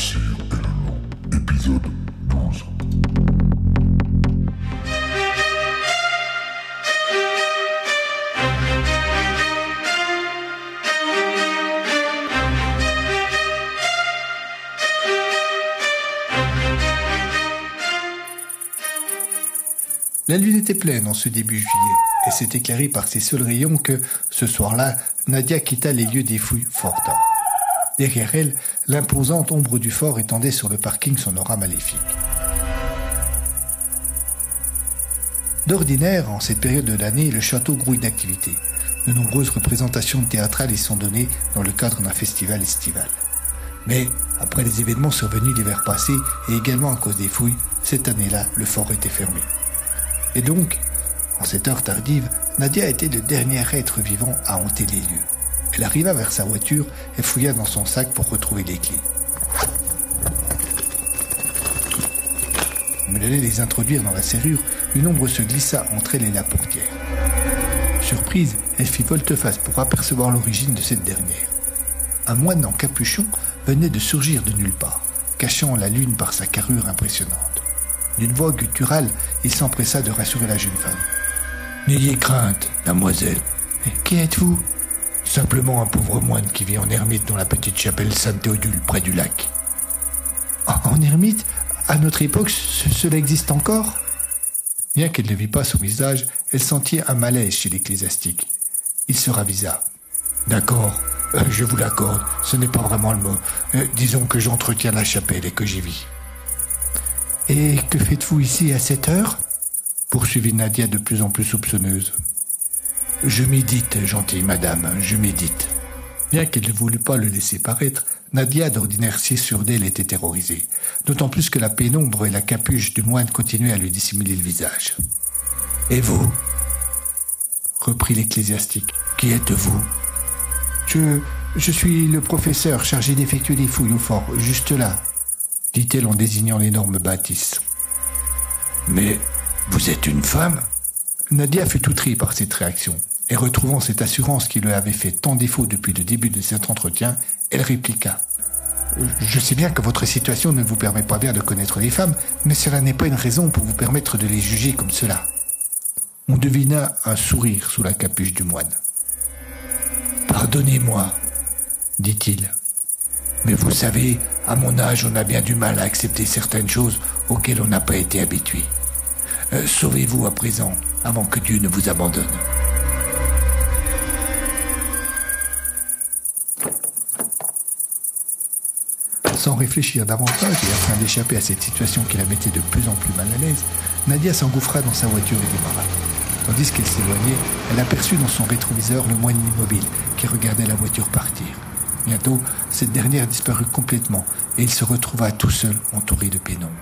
Amalricus, le cire et le loup, épisode 12. La lune était pleine en ce début juillet, et c'est éclairé par ses seuls rayons que, ce soir-là, Nadia quitta les lieux des fouilles fort. Derrière elle, l'imposante ombre du fort étendait sur le parking son aura maléfique. D'ordinaire, en cette période de l'année, le château grouille d'activités. De nombreuses représentations théâtrales y sont données dans le cadre d'un festival estival. Mais, après les événements survenus l'hiver passé, et également à cause des fouilles, cette année-là, le fort était fermé. Et donc, en cette heure tardive, Nadia était le dernier être vivant à hanter les lieux. Elle arriva vers sa voiture et fouilla dans son sac pour retrouver les clés. Elle allait les introduire dans la serrure, une ombre se glissa entre elle et la portière. Surprise, elle fit volte-face pour apercevoir l'origine de cette dernière. Un moine en capuchon venait de surgir de nulle part, cachant la lune par sa carrure impressionnante. D'une voix gutturale, il s'empressa de rassurer la jeune femme. N'ayez crainte, mademoiselle. Mais qui êtes-vous? Simplement un pauvre moine qui vit en ermite dans la petite chapelle Saint-Théodule près du lac. En ermite? À notre époque, ce- cela existe encore? Bien qu'elle ne vit pas son visage, elle sentit un malaise chez l'ecclésiastique. Il se ravisa. D'accord, euh, je vous l'accorde, ce n'est pas vraiment le mot. Euh, disons que j'entretiens la chapelle et que j'y vis. Et que faites-vous ici à cette heure? Poursuivit Nadia de plus en plus soupçonneuse. Je médite, gentille madame, je médite. Bien qu'elle ne voulût pas le laisser paraître, Nadia, d'ordinaire si sûre d'elle, était terrorisée. D'autant plus que la pénombre et la capuche du moine continuaient à lui dissimuler le visage. Et vous reprit l'ecclésiastique. Qui êtes-vous? Je. Je suis le professeur chargé d'effectuer les fouilles au fort, juste là, dit-elle en désignant l'énorme bâtisse. Mais vous êtes une femme? Nadia fut outrée par cette réaction, et retrouvant cette assurance qui lui avait fait tant défaut depuis le début de cet entretien, elle répliqua. Je sais bien que votre situation ne vous permet pas bien de connaître les femmes, mais cela n'est pas une raison pour vous permettre de les juger comme cela. On devina un sourire sous la capuche du moine. Pardonnez-moi, dit-il. Mais vous savez, à mon âge, on a bien du mal à accepter certaines choses auxquelles on n'a pas été habitué. Euh, Sauvez-vous à présent, avant que Dieu ne vous abandonne. Sans réfléchir davantage et afin d'échapper à cette situation qui la mettait de plus en plus mal à l'aise, Nadia s'engouffra dans sa voiture et démarra. Tandis qu'elle s'éloignait, elle aperçut dans son rétroviseur le moine immobile qui regardait la voiture partir. Bientôt, cette dernière disparut complètement et il se retrouva tout seul, entouré de pénombre.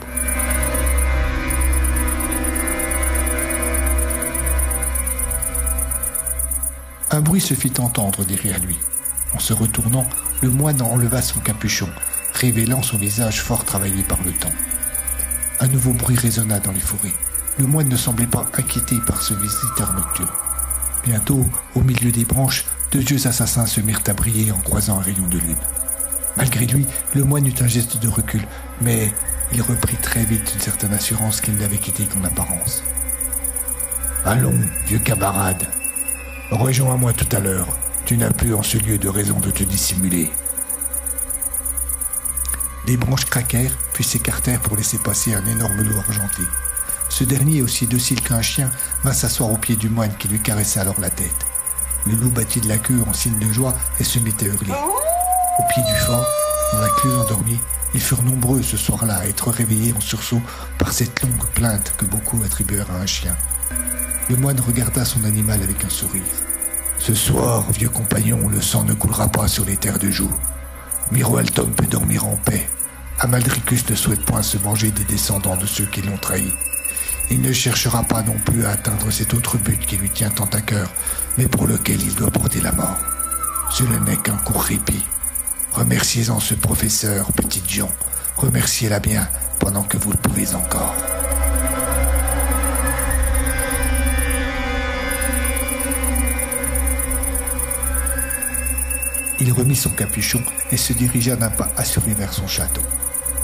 Un bruit se fit entendre derrière lui. En se retournant, le moine enleva son capuchon, révélant son visage fort travaillé par le temps. Un nouveau bruit résonna dans les forêts. Le moine ne semblait pas inquiété par ce visiteur nocturne. Bientôt, au milieu des branches, deux yeux assassins se mirent à briller en croisant un rayon de lune. Malgré lui, le moine eut un geste de recul, mais il reprit très vite une certaine assurance qu'il n'avait quitté qu'en apparence. Allons, vieux camarade, rejoins-moi tout à l'heure. Tu n'as plus en ce lieu de raison de te dissimuler. Les branches craquèrent, puis s'écartèrent pour laisser passer un énorme loup argenté. Ce dernier, aussi docile qu'un chien, vint s'asseoir au pied du moine qui lui caressa alors la tête. Le loup battit de la queue en signe de joie et se mit à hurler. Au pied du fort, dans la cluse endormie, ils furent nombreux ce soir-là à être réveillés en sursaut par cette longue plainte que beaucoup attribuèrent à un chien. Le moine regarda son animal avec un sourire. Ce soir, vieux compagnon, le sang ne coulera pas sur les terres de Joux. Miroaltom peut dormir en paix. Amaldricus ne souhaite point se venger des descendants de ceux qui l'ont trahi. Il ne cherchera pas non plus à atteindre cet autre but qui lui tient tant à cœur, mais pour lequel il doit porter la mort. Ce n'est qu'un court répit. Remerciez-en ce professeur, petite Jean. Remerciez-la bien pendant que vous le pouvez encore. Il remit son capuchon et se dirigea d'un pas assuré vers son château.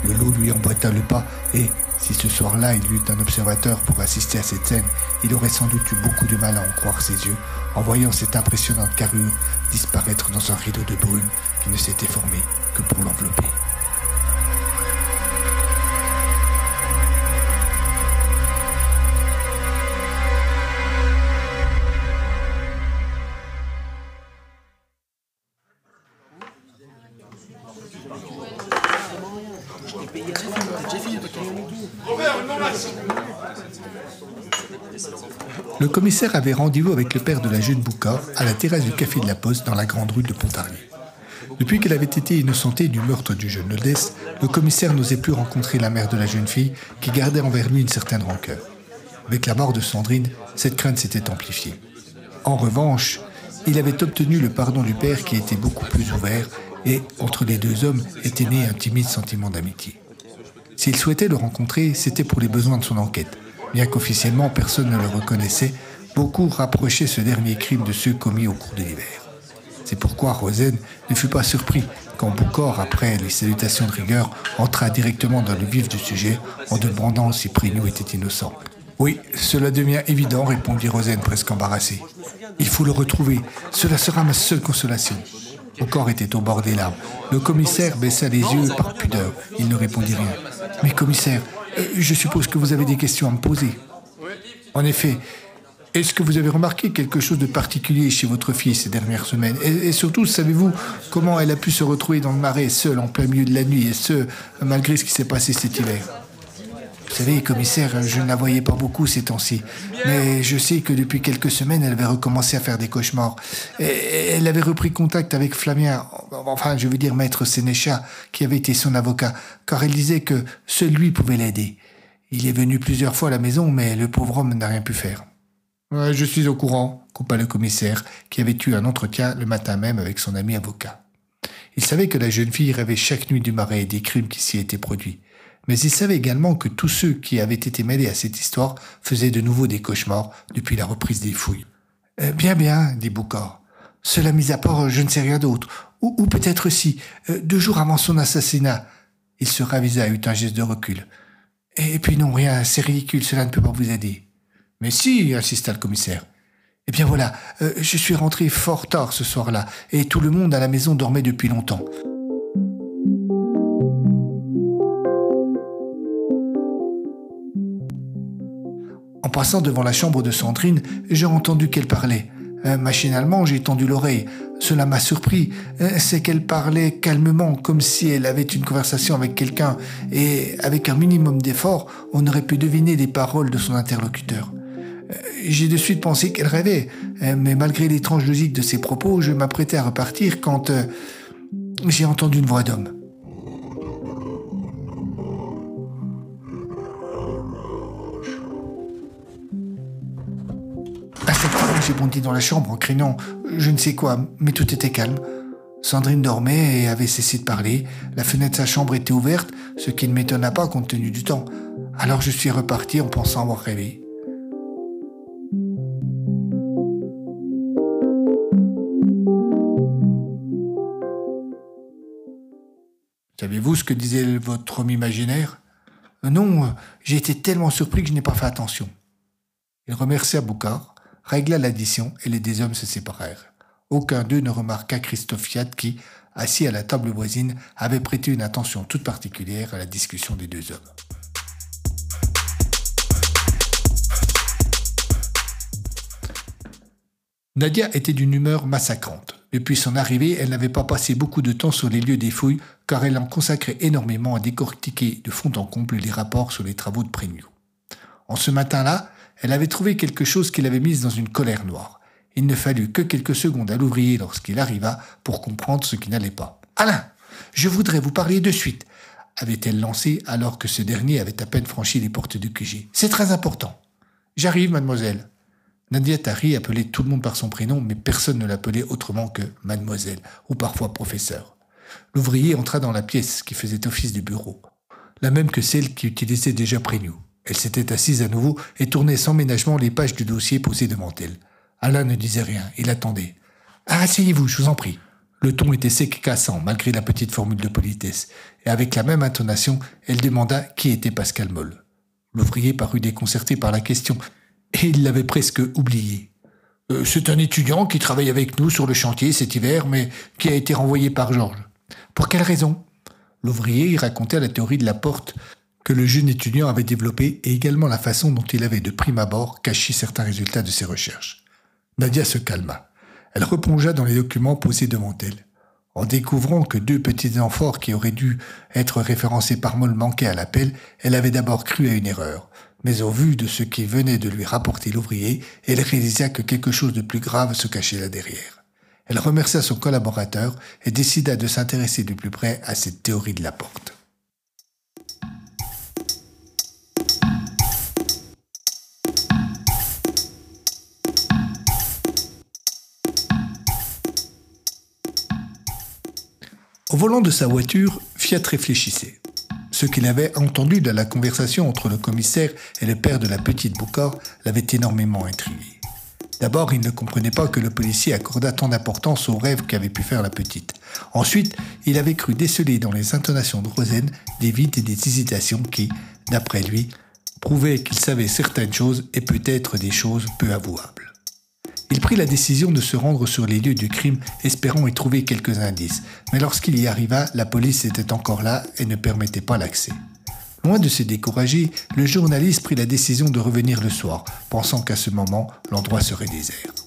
Le loup lui emboîta le pas et, si ce soir-là il eut un observateur pour assister à cette scène, il aurait sans doute eu beaucoup de mal à en croire ses yeux en voyant cette impressionnante carrure disparaître dans un rideau de brume qui ne s'était formé que pour l'envelopper. Le commissaire avait rendez-vous avec le père de la jeune Boucard à la terrasse du Café de la Poste dans la grande rue de Pontarlier. Depuis qu'elle avait été innocentée du meurtre du jeune Lodès, le commissaire n'osait plus rencontrer la mère de la jeune fille qui gardait envers lui une certaine rancœur. Avec la mort de Sandrine, cette crainte s'était amplifiée. En revanche, il avait obtenu le pardon du père qui était beaucoup plus ouvert et, entre les deux hommes, était né un timide sentiment d'amitié. S'il souhaitait le rencontrer, c'était pour les besoins de son enquête. Bien qu'officiellement personne ne le reconnaissait, beaucoup rapprochaient ce dernier crime de ceux commis au cours de l'hiver. C'est pourquoi Rosen ne fut pas surpris quand Boucor, après les salutations de rigueur, entra directement dans le vif du sujet en demandant si Prignou était innocent. Oui, cela devient évident, répondit Rosen presque embarrassé. Il faut le retrouver, cela sera ma seule consolation. Boucor était au bord des larmes. Le commissaire baissa les yeux par pudeur. Il ne répondit rien. Mais commissaire, je suppose que vous avez des questions à me poser. En effet, est-ce que vous avez remarqué quelque chose de particulier chez votre fille ces dernières semaines? Et, surtout, savez-vous comment elle a pu se retrouver dans le marais seule en plein milieu de la nuit, et ce, malgré ce qui s'est passé cet hiver? Vous savez, commissaire, je ne la voyais pas beaucoup ces temps-ci, mais je sais que depuis quelques semaines, elle avait recommencé à faire des cauchemars. Et, elle avait repris contact avec Flamien, enfin, je veux dire maître Sénécha, qui avait été son avocat, car elle disait que seul lui pouvait l'aider. Il est venu plusieurs fois à la maison, mais le pauvre homme n'a rien pu faire je suis au courant, coupa le commissaire, qui avait eu un entretien le matin même avec son ami avocat. Il savait que la jeune fille rêvait chaque nuit du marais et des crimes qui s'y étaient produits. Mais il savait également que tous ceux qui avaient été mêlés à cette histoire faisaient de nouveau des cauchemars depuis la reprise des fouilles. Euh, bien, bien, dit Boucard. Cela mis à part, je ne sais rien d'autre. Ou, peut-être si, euh, deux jours avant son assassinat, il se ravisa, eut un geste de recul. Et puis non, rien, c'est ridicule, cela ne peut pas vous aider. Mais si, insista le commissaire. Eh bien voilà, euh, je suis rentré fort tard ce soir-là, et tout le monde à la maison dormait depuis longtemps. Passant devant la chambre de Sandrine, j'ai entendu qu'elle parlait. Euh, machinalement, j'ai tendu l'oreille. Cela m'a surpris. Euh, c'est qu'elle parlait calmement, comme si elle avait une conversation avec quelqu'un, et avec un minimum d'effort, on aurait pu deviner les paroles de son interlocuteur. Euh, j'ai de suite pensé qu'elle rêvait, mais malgré l'étrange logique de ses propos, je m'apprêtais à repartir quand j'ai entendu une voix d'homme. Cette fois, j'ai bondi dans la chambre en craignant je ne sais quoi, mais tout était calme. Sandrine dormait et avait cessé de parler. La fenêtre de sa chambre était ouverte, ce qui ne m'étonna pas compte tenu du temps. Alors je suis reparti en pensant avoir rêvé. Savez-vous ce que disait votre homme imaginaire? Euh, Non, j'ai été tellement surpris que je n'ai pas fait attention. Il remercia Boucard, régla l'addition et les deux hommes se séparèrent. Aucun d'eux ne remarqua Christophe Fiat qui, assis à la table voisine, avait prêté une attention toute particulière à la discussion des deux hommes. Nadia était d'une humeur massacrante. Depuis son arrivée, elle n'avait pas passé beaucoup de temps sur les lieux des fouilles, car elle en consacrait énormément à décortiquer de fond en comble les rapports sur les travaux de Prignou. En ce matin-là, elle avait trouvé quelque chose qui l'avait mise dans une colère noire. Il ne fallut que quelques secondes à l'ouvrier lorsqu'il arriva pour comprendre ce qui n'allait pas. Alain, je voudrais vous parler de suite, avait-elle lancé alors que ce dernier avait à peine franchi les portes du QG. C'est très important. J'arrive, mademoiselle. Nadia Tari appelait tout le monde par son prénom, mais personne ne l'appelait autrement que mademoiselle, ou parfois professeur. L'ouvrier entra dans la pièce qui faisait office de bureau, la même que celle qui utilisait déjà nous. Elle s'était assise à nouveau et tournait sans ménagement les pages du dossier posées devant elle. Alain ne disait rien, il attendait. Ah, asseyez-vous, je vous en prie. Le ton était sec et cassant, malgré la petite formule de politesse, et avec la même intonation, elle demanda qui était Pascal Moll? L'ouvrier parut déconcerté par la question, et il l'avait presque oublié. Euh, c'est un étudiant qui travaille avec nous sur le chantier cet hiver, mais qui a été renvoyé par Georges. Pour quelle raison? L'ouvrier y racontait la théorie de la porte que le jeune étudiant avait développée et également la façon dont il avait de prime abord caché certains résultats de ses recherches. Nadia se calma. Elle replongea dans les documents posés devant elle. En découvrant que deux petits amphores qui auraient dû être référencés par Moll manquaient à l'appel, elle avait d'abord cru à une erreur. Mais au vu de ce qui venait de lui rapporter l'ouvrier, elle réalisa que quelque chose de plus grave se cachait là derrière. Elle remercia son collaborateur et décida de s'intéresser de plus près à cette théorie de la porte. Au volant de sa voiture, Fiat réfléchissait. Ce qu'il avait entendu de la conversation entre le commissaire et le père de la petite Boucard l'avait énormément intrigué. D'abord, il ne comprenait pas que le policier accordât tant d'importance au rêve qu'avait pu faire la petite. Ensuite, il avait cru déceler dans les intonations de Rosen des vides et des hésitations qui, d'après lui, prouvaient qu'il savait certaines choses et peut-être des choses peu avouables. Il prit la décision de se rendre sur les lieux du crime, espérant y trouver quelques indices. Mais lorsqu'il y arriva, la police était encore là et ne permettait pas l'accès. Loin de se décourager, le journaliste prit la décision de revenir le soir, pensant qu'à ce moment, l'endroit serait désert.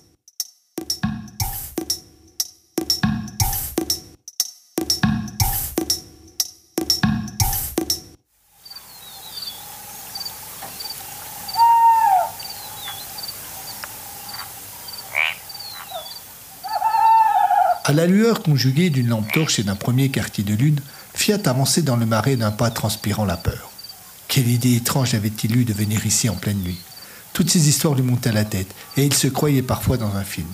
À la lueur conjuguée d'une lampe torche et d'un premier quartier de lune, Fiat avançait dans le marais d'un pas transpirant la peur. Quelle idée étrange avait-il eu de venir ici en pleine nuit Toutes ces histoires lui montaient à la tête, et il se croyait parfois dans un film.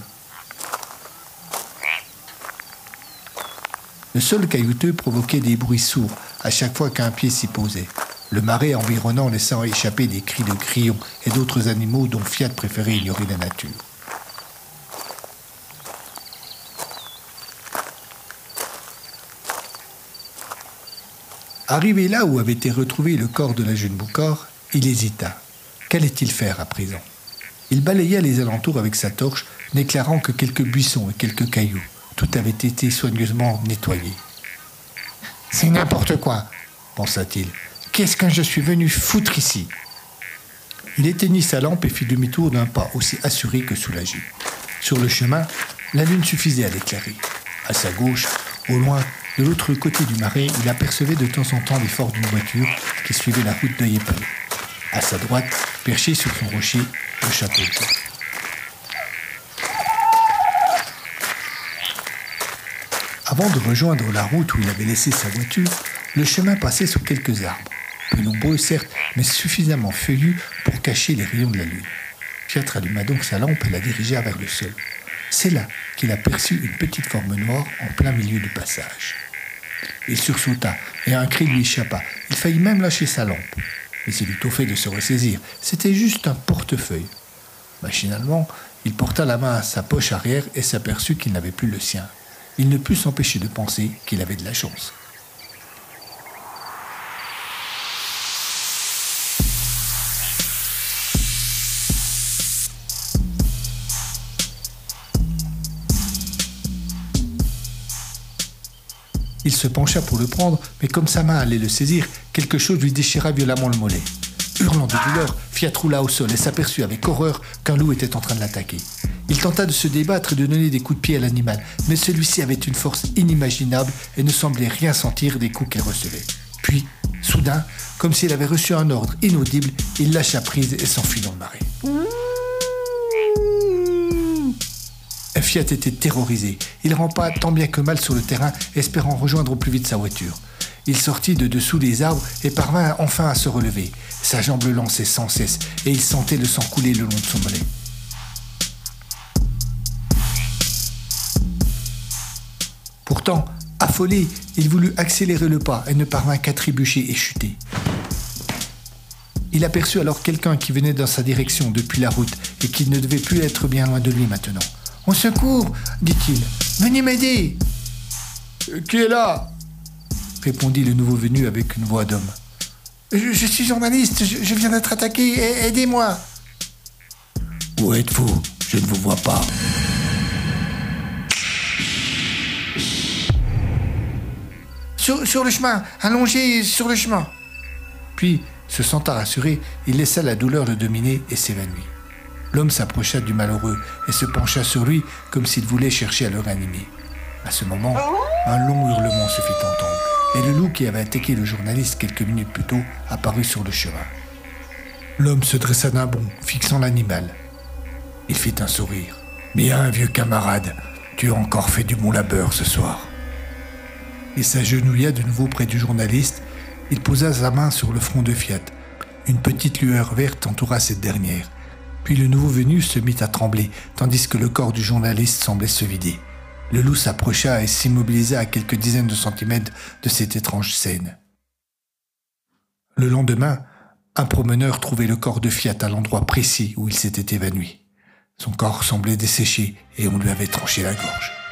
Le sol caillouteux provoquait des bruits sourds à chaque fois qu'un pied s'y posait. Le marais environnant laissant échapper des cris de grillons et d'autres animaux dont Fiat préférait ignorer la nature. Arrivé là où avait été retrouvé le corps de la jeune Boucard, il hésita. Qu'allait-il faire à présent? Il balaya les alentours avec sa torche, n'éclairant que quelques buissons et quelques cailloux. Tout avait été soigneusement nettoyé. C'est n'importe quoi, pensa-t-il. Qu'est-ce que je suis venu foutre ici? Il éteignit sa lampe et fit demi-tour d'un pas aussi assuré que soulagé. Sur le chemin, la lune suffisait à l'éclairer. À sa gauche, au loin, de l'autre côté du marais, il apercevait de temps en temps l'effort d'une voiture qui suivait la route de Yepel. À sa droite, perché sur son rocher, le château. Avant de rejoindre la route où il avait laissé sa voiture, le chemin passait sous quelques arbres, peu nombreux certes, mais suffisamment feuillus pour cacher les rayons de la lune. Fiat alluma donc sa lampe et la dirigea vers le sol. C'est là qu'il aperçut une petite forme noire en plein milieu du passage. Il sursauta et un cri lui échappa. Il faillit même lâcher sa lampe. Mais il eut au fait de se ressaisir. C'était juste un portefeuille. Machinalement, il porta la main à sa poche arrière et s'aperçut qu'il n'avait plus le sien. Il ne put s'empêcher de penser qu'il avait de la chance. Il se pencha pour le prendre, mais comme sa main allait le saisir, quelque chose lui déchira violemment le mollet. Hurlant de douleur, Fiat roula au sol et s'aperçut avec horreur qu'un loup était en train de l'attaquer. Il tenta de se débattre et de donner des coups de pied à l'animal, mais celui-ci avait une force inimaginable et ne semblait rien sentir des coups qu'il recevait. Puis, soudain, comme s'il avait reçu un ordre inaudible, il lâcha prise et s'enfuit dans le marais. Fiat était terrorisé. Il rampa tant bien que mal sur le terrain, espérant rejoindre au plus vite sa voiture. Il sortit de dessous les arbres et parvint enfin à se relever. Sa jambe le lançait sans cesse et il sentait le sang couler le long de son mollet. Pourtant, affolé, il voulut accélérer le pas et ne parvint qu'à trébucher et chuter. Il aperçut alors quelqu'un qui venait dans sa direction depuis la route et qui ne devait plus être bien loin de lui maintenant. Au secours dit-il. Venez m'aider Qui est là répondit le nouveau venu avec une voix d'homme. Je, suis journaliste, je, viens d'être attaqué, aidez-moi Où êtes-vous? Je ne vous vois pas. Sur, sur, le chemin, allongé sur le chemin. Puis, se sentant rassuré, il laissa la douleur le dominer et s'évanouit. L'homme s'approcha du malheureux et se pencha sur lui comme s'il voulait chercher à le ranimer. À ce moment, un long hurlement se fit entendre, et le loup qui avait attaqué le journaliste quelques minutes plus tôt apparut sur le chemin. L'homme se dressa d'un bond, fixant l'animal. Il fit un sourire. Bien, vieux camarade, tu as encore fait du bon labeur ce soir. Il s'agenouilla de nouveau près du journaliste. Il posa sa main sur le front de Fiat. Une petite lueur verte entoura cette dernière. Puis le nouveau venu se mit à trembler, tandis que le corps du journaliste semblait se vider. Le loup s'approcha et s'immobilisa à quelques dizaines de centimètres de cette étrange scène. Le lendemain, un promeneur trouvait le corps de Fiat à l'endroit précis où il s'était évanoui. Son corps semblait desséché et on lui avait tranché la gorge.